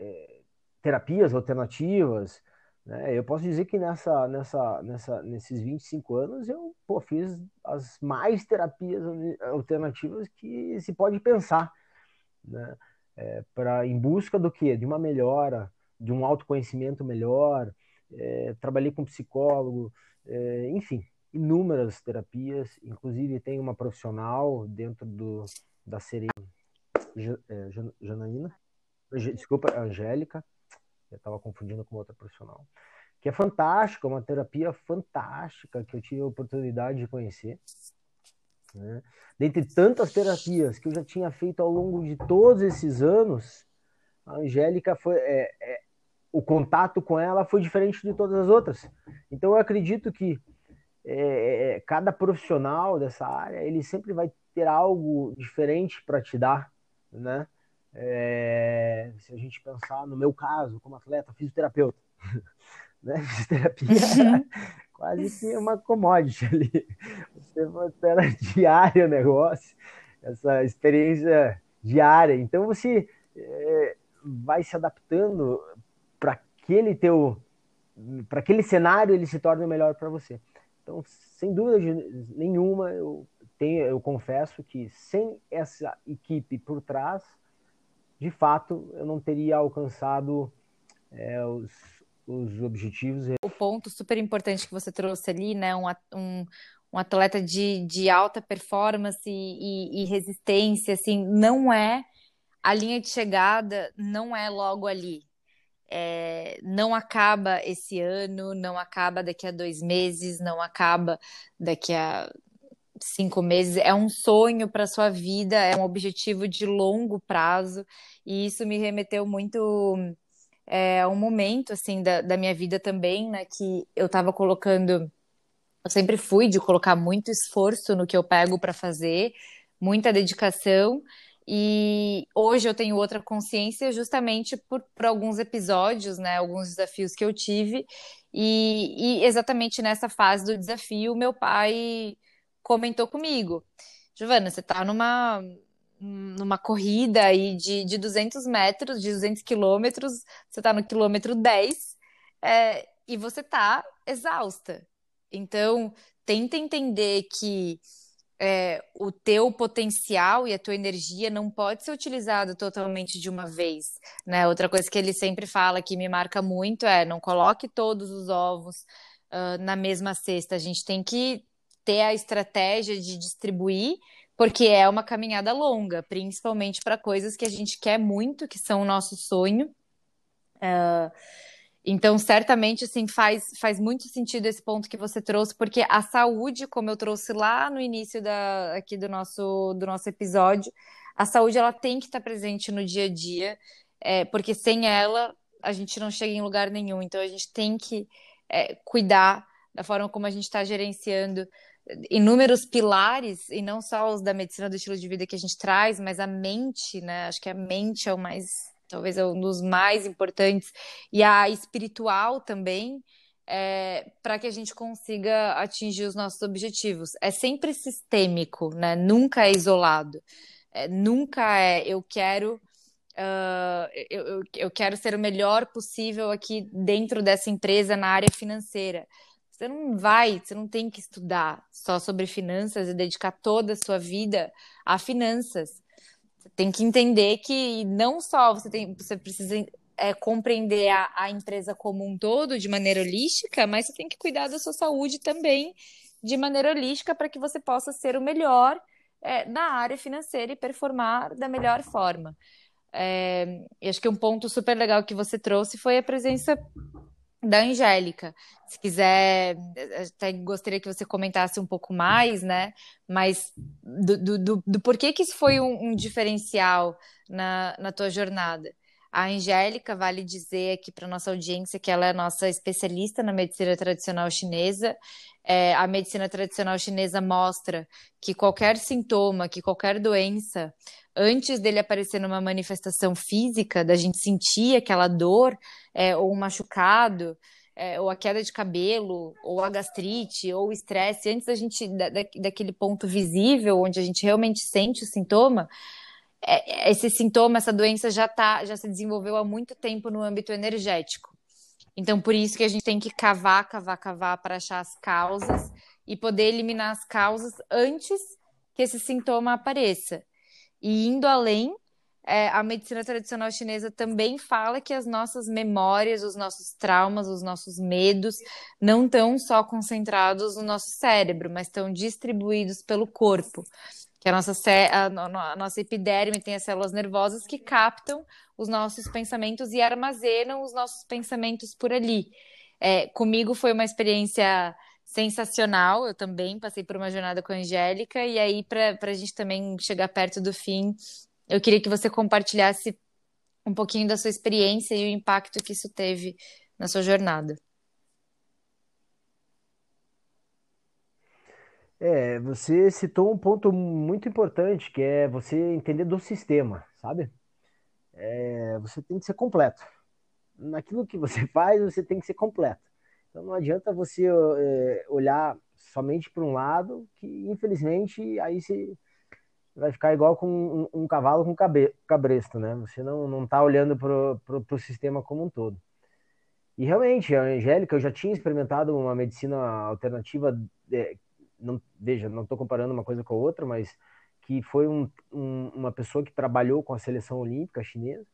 é terapias alternativas. Né? Eu posso dizer que nessa, nessa, nessa, nesses 25 anos eu pô, fiz as mais terapias alternativas que se pode pensar. Né? É, pra, em busca do quê? De uma melhora, de um autoconhecimento melhor. É, trabalhei com psicólogo, é, enfim, inúmeras terapias. Inclusive tem uma profissional dentro do, da Serena, é, Janaína, desculpa, Angélica, eu estava confundindo com outra profissional, que é fantástica, uma terapia fantástica que eu tive a oportunidade de conhecer. Né? Dentre tantas terapias que eu já tinha feito ao longo de todos esses anos, a Angélica foi. É, é, o contato com ela foi diferente de todas as outras. Então eu acredito que é, é cada profissional dessa área ele sempre vai ter algo diferente para te dar, né? É, se a gente pensar no meu caso, como atleta, fisioterapeuta, né? Fisioterapia uhum. quase que uma commodity ali. Você era diário o negócio, essa experiência diária. Então você é, vai se adaptando para aquele teu para aquele cenário ele se torna melhor para você. Então, sem dúvida nenhuma, eu tenho, eu confesso que sem essa equipe por trás, de fato, eu não teria alcançado é, os, os objetivos. O ponto super importante que você trouxe ali, né, um, um, um atleta de, de alta performance e, e, e resistência, assim, não é a linha de chegada, não é logo ali. É, não acaba esse ano, não acaba daqui a dois meses, não acaba daqui a cinco meses. É um sonho para sua vida, é um objetivo de longo prazo, e isso me remeteu muito é, um momento assim da, da minha vida também, né? Que eu estava colocando eu sempre fui de colocar muito esforço no que eu pego para fazer, muita dedicação. E hoje eu tenho outra consciência justamente por, por alguns episódios, né, alguns desafios que eu tive. E, e exatamente nessa fase do desafio, meu pai comentou comigo: Giovana, você está numa, numa corrida aí de, de 200 metros, de 200 quilômetros, você está no quilômetro 10 é, e você está exausta. Então, tenta entender que é, o teu potencial e a tua energia não pode ser utilizado totalmente de uma vez, né? Outra coisa que ele sempre fala que me marca muito é não coloque todos os ovos uh, na mesma cesta. A gente tem que ter a estratégia de distribuir, porque é uma caminhada longa, principalmente para coisas que a gente quer muito, que são o nosso sonho. Uh, então, certamente, assim, faz, faz muito sentido esse ponto que você trouxe, porque a saúde, como eu trouxe lá no início da, aqui do nosso, do nosso episódio, a saúde ela tem que estar presente no dia a dia, é, porque sem ela a gente não chega em lugar nenhum. Então, a gente tem que é, cuidar da forma como a gente está gerenciando inúmeros pilares, e não só os da medicina do estilo de vida que a gente traz, mas a mente, né? Acho que a mente é o mais talvez é um dos mais importantes, e a espiritual também, é, para que a gente consiga atingir os nossos objetivos. É sempre sistêmico, né? Nunca é isolado. É, nunca é eu quero. Uh, eu, eu, eu quero ser o melhor possível aqui dentro dessa empresa na área financeira. Você não vai, você não tem que estudar só sobre finanças e dedicar toda a sua vida a finanças tem que entender que não só você tem, você precisa é, compreender a, a, empresa como um todo de maneira holística, mas você tem que cuidar da sua saúde também de maneira holística para que você possa ser o melhor é, na área financeira e performar da melhor forma. É, acho que um ponto super legal que você trouxe foi a presença da Angélica. Se quiser, até gostaria que você comentasse um pouco mais, né? Mas do, do, do, do porquê que isso foi um, um diferencial na, na tua jornada. A Angélica, vale dizer aqui para nossa audiência que ela é nossa especialista na medicina tradicional chinesa. É, a medicina tradicional chinesa mostra que qualquer sintoma, que qualquer doença, antes dele aparecer numa manifestação física, da gente sentir aquela dor, é, ou um machucado, é, ou a queda de cabelo, ou a gastrite, ou o estresse, antes da gente da, daquele ponto visível, onde a gente realmente sente o sintoma, esse sintoma, essa doença já tá, já se desenvolveu há muito tempo no âmbito energético. Então, por isso que a gente tem que cavar, cavar, cavar para achar as causas e poder eliminar as causas antes que esse sintoma apareça. E indo além, é, a medicina tradicional chinesa também fala que as nossas memórias, os nossos traumas, os nossos medos não estão só concentrados no nosso cérebro, mas estão distribuídos pelo corpo. Que a nossa, a, a nossa epiderme tem as células nervosas que captam os nossos pensamentos e armazenam os nossos pensamentos por ali. É, comigo foi uma experiência sensacional. Eu também passei por uma jornada com a Angélica, e aí, para a gente também chegar perto do fim, eu queria que você compartilhasse um pouquinho da sua experiência e o impacto que isso teve na sua jornada. É, você citou um ponto muito importante, que é você entender do sistema, sabe? é, você tem que ser completo. Naquilo que você faz, você tem que ser completo. Então não adianta você é, olhar somente para um lado, que infelizmente aí você vai ficar igual com um, um cavalo com cabe, cabresto, né? Você não não está olhando para o sistema como um todo. E realmente, a Angélica, eu já tinha experimentado uma medicina alternativa, é, não, veja, não estou comparando uma coisa com a outra, mas que foi um, um, uma pessoa que trabalhou com a seleção olímpica chinesa,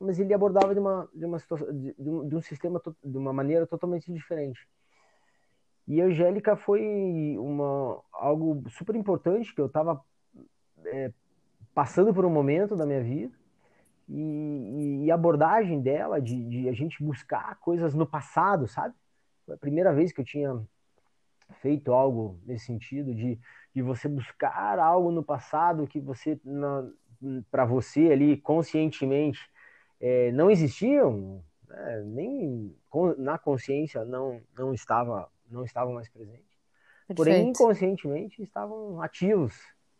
mas ele abordava de uma, de uma situação, de, de, um, de um sistema, de uma maneira totalmente diferente. E a Angélica foi uma, algo super importante que eu estava é, passando por um momento da minha vida e, e a abordagem dela de, de, a gente buscar coisas no passado, sabe? Foi a primeira vez que eu tinha feito algo nesse sentido de, de você buscar algo no passado que você para você ali conscientemente é, não existiam, né? nem na consciência não não estava não estavam mais presentes. Perfeito. Porém, inconscientemente estavam ativos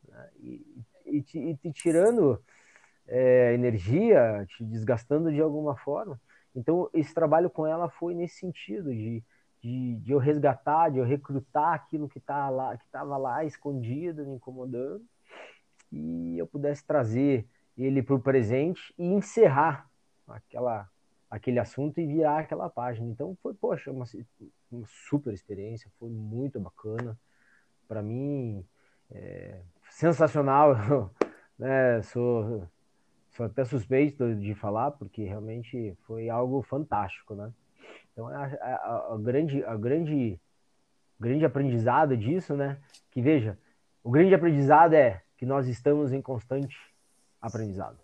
né? e, e, e, e tirando é, energia, te desgastando de alguma forma. Então, esse trabalho com ela foi nesse sentido, de, de, de eu resgatar, de eu recrutar aquilo que tá lá, que estava lá escondido, me incomodando, e eu pudesse trazer ele para o presente e encerrar aquela, aquele assunto e virar aquela página. Então, foi, poxa, uma, uma super experiência, foi muito bacana. Para mim, é, sensacional. né? Sou sou até suspeito de falar, porque realmente foi algo fantástico, né? Então, a, a, a grande, a grande, grande aprendizado disso, né? Que veja, o grande aprendizado é que nós estamos em constante aprendizado.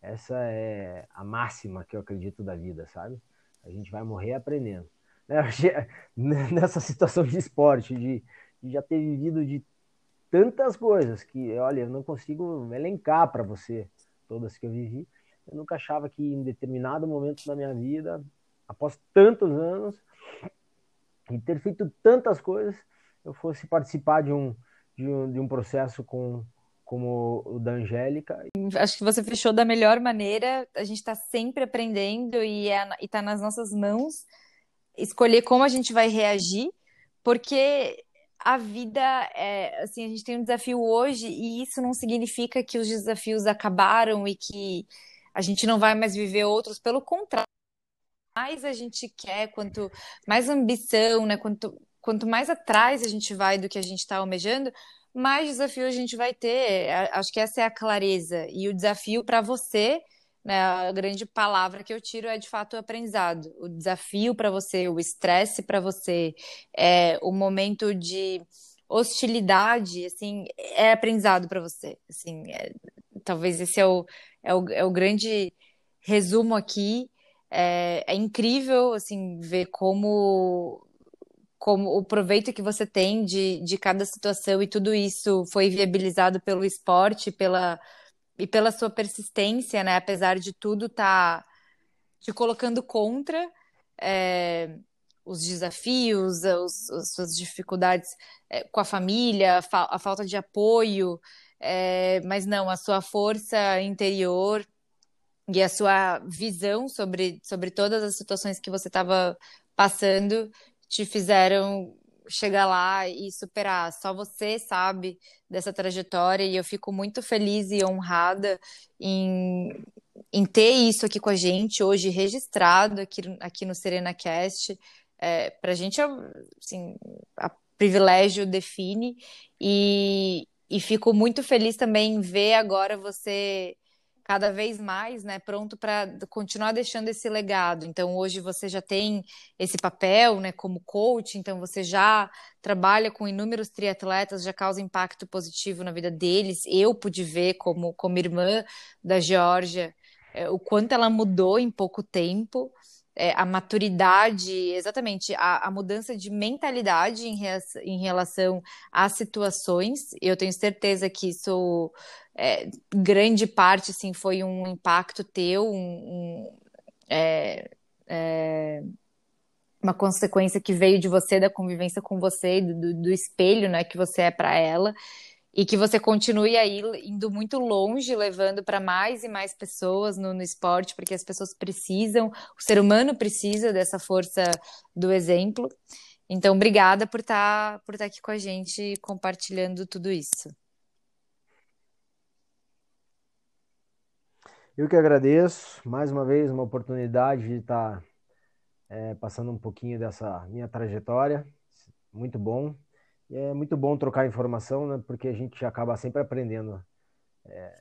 Essa é a máxima que eu acredito da vida, sabe? A gente vai morrer aprendendo. Nessa situação de esporte, de, de já ter vivido de tantas coisas que, olha, eu não consigo elencar para você todas que eu vivi, eu nunca achava que em determinado momento da minha vida, após tantos anos e ter feito tantas coisas, eu fosse participar de um, de um, de um processo com, como o da Angélica. Acho que você fechou da melhor maneira. A gente está sempre aprendendo e é, está nas nossas mãos escolher como a gente vai reagir, porque a vida é assim, a gente tem um desafio hoje e isso não significa que os desafios acabaram e que a gente não vai mais viver outros, pelo contrário. Mais a gente quer, quanto mais ambição, né, quanto, quanto mais atrás a gente vai do que a gente está almejando, mais desafio a gente vai ter. Acho que essa é a clareza. E o desafio para você né, a grande palavra que eu tiro é de fato o aprendizado. O desafio para você, o estresse para você, é, o momento de hostilidade, assim, é aprendizado para você. Assim, é, talvez esse é o, é o, é o grande resumo aqui. É, é incrível, assim, ver como como o proveito que você tem de, de cada situação e tudo isso foi viabilizado pelo esporte, pela, e pela sua persistência, né? Apesar de tudo tá te colocando contra é, os desafios, os, as suas dificuldades é, com a família, a, fa a, falta de apoio, é, mas não, a sua força interior e a sua visão sobre, sobre todas as situações que você estava passando te fizeram chegar lá e superar. Só você sabe dessa trajetória e eu fico muito feliz e honrada em, em ter isso aqui com a gente hoje registrado aqui, aqui no Serena Cast. É, Para a gente, assim, a privilégio define e, e fico muito feliz também em ver agora você cada vez mais, né, pronto para continuar deixando esse legado. Então, hoje você já tem esse papel, né, como coach, então você já trabalha com inúmeros triatletas, já causa impacto positivo na vida deles. Eu pude ver como como irmã da Geórgia é, o quanto ela mudou em pouco tempo. É, a maturidade, exatamente, a, a, mudança de mentalidade em, em relação às situações. Eu tenho certeza que isso é, grande parte assim, foi um impacto teu, um, um, é, é, uma consequência que veio de você, da convivência com você, do, do espelho né, que você é para ela. E que você continue aí indo muito longe, levando para mais e mais pessoas no, no, esporte, porque as pessoas precisam, o ser humano precisa dessa força do exemplo. Então, obrigada por estar tá, por tá aqui com a gente compartilhando tudo isso. Eu que agradeço, mais uma vez, uma oportunidade de estar tá, é, passando um pouquinho dessa minha trajetória. Muito bom é muito bom trocar informação, né? Porque a gente acaba sempre aprendendo. É,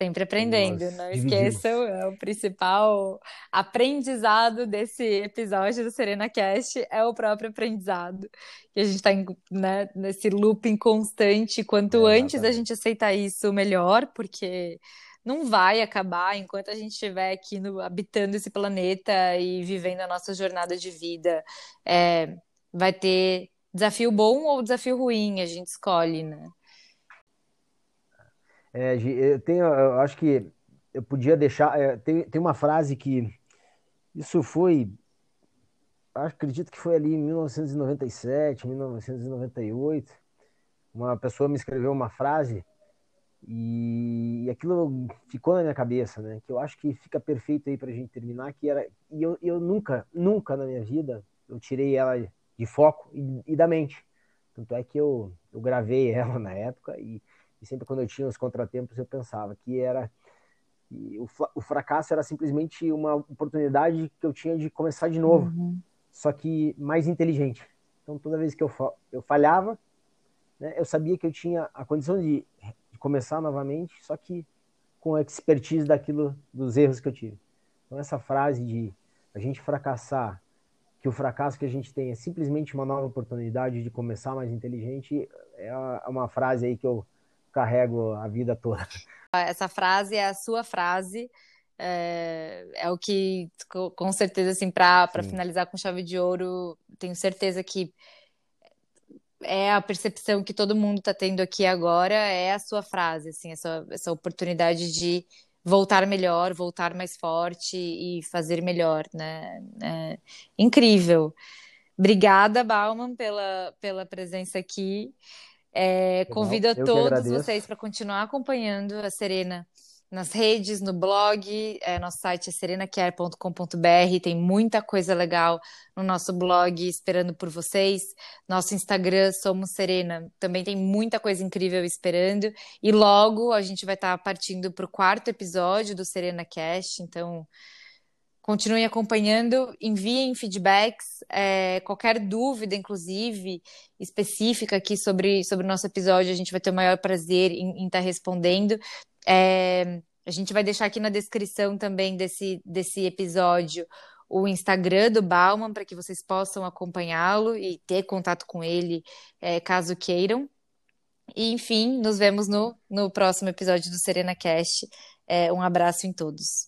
sempre aprendendo, não esqueçam, é o principal aprendizado desse episódio do Serena Cast é o próprio aprendizado. E a gente está né, nesse looping constante. Quanto é, antes a gente aceitar isso, melhor, porque não vai acabar enquanto a gente estiver aqui no, habitando esse planeta e vivendo a nossa jornada de vida. É, vai ter Desafio bom ou desafio ruim, a gente escolhe, né? É, eu tenho, eu acho que eu podia deixar. É, tem, tem uma frase que isso foi, acredito que foi ali em 1997, 1998. Uma pessoa me escreveu uma frase e, e aquilo ficou na minha cabeça, né? Que eu acho que fica perfeito aí para a gente terminar. Que era e eu, eu nunca, nunca na minha vida eu tirei ela de foco e, e, da mente. Tanto é que eu, eu gravei ela na época e, e sempre quando eu tinha os contratempos eu pensava que era que o, o fracasso era simplesmente uma oportunidade que eu tinha de começar de novo, uhum. só que mais inteligente. Então toda vez que eu, eu falhava, né, eu sabia que eu tinha a condição de, de começar novamente, só que com a expertise daquilo, dos erros que eu tive. Então essa frase de a gente fracassar que o fracasso que a gente tem é simplesmente uma nova oportunidade de começar mais inteligente, é uma frase aí que eu carrego a vida toda. Essa frase é a sua frase, é, é o que, com certeza, assim, para finalizar com chave de ouro, tenho certeza que é a percepção que todo mundo está tendo aqui agora, é a sua frase, assim, essa, essa oportunidade de voltar melhor, voltar mais forte e fazer melhor, né? É incrível. Obrigada, Bauman, pela, pela presença aqui. É, convido a todos vocês para continuar acompanhando a Serena nas redes, no blog. É, nosso site é serenacare.com.br. Tem muita coisa legal no nosso blog esperando por vocês. Nosso Instagram, Somos Serena, também tem muita coisa incrível esperando. E logo a gente vai estar tá partindo para o quarto episódio do Serena Cast. Então. Continuem acompanhando, enviem feedbacks, é, qualquer dúvida, inclusive, específica aqui sobre, sobre o nosso episódio, a gente vai ter o maior prazer em estar tá respondendo. É, a gente vai deixar aqui na descrição também desse, desse episódio o Instagram do Bauman para que vocês possam acompanhá-lo e ter contato com ele é, caso queiram. E, enfim, nos vemos no, no próximo episódio do Serena Cast. É, um abraço em todos.